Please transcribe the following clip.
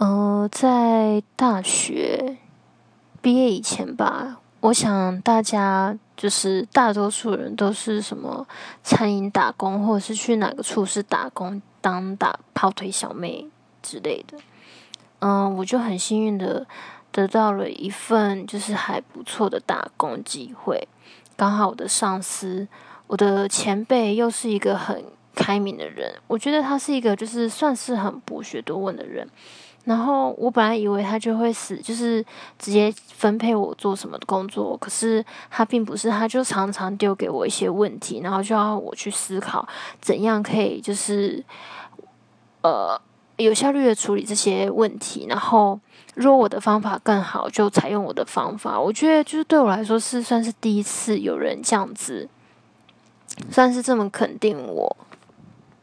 呃，在大学毕业以前吧，我想大家就是大多数人都是什么餐饮打工，或者是去哪个处室打工当打跑腿小妹之类的。嗯，我就很幸运的得到了一份就是还不错的打工机会，刚好我的上司，我的前辈又是一个很开明的人，我觉得他是一个就是算是很博学多问的人。然后我本来以为他就会死，就是直接分配我做什么工作，可是他并不是，他就常常丢给我一些问题，然后就要我去思考怎样可以就是呃有效率的处理这些问题。然后如果我的方法更好，就采用我的方法。我觉得就是对我来说是算是第一次有人这样子，算是这么肯定我。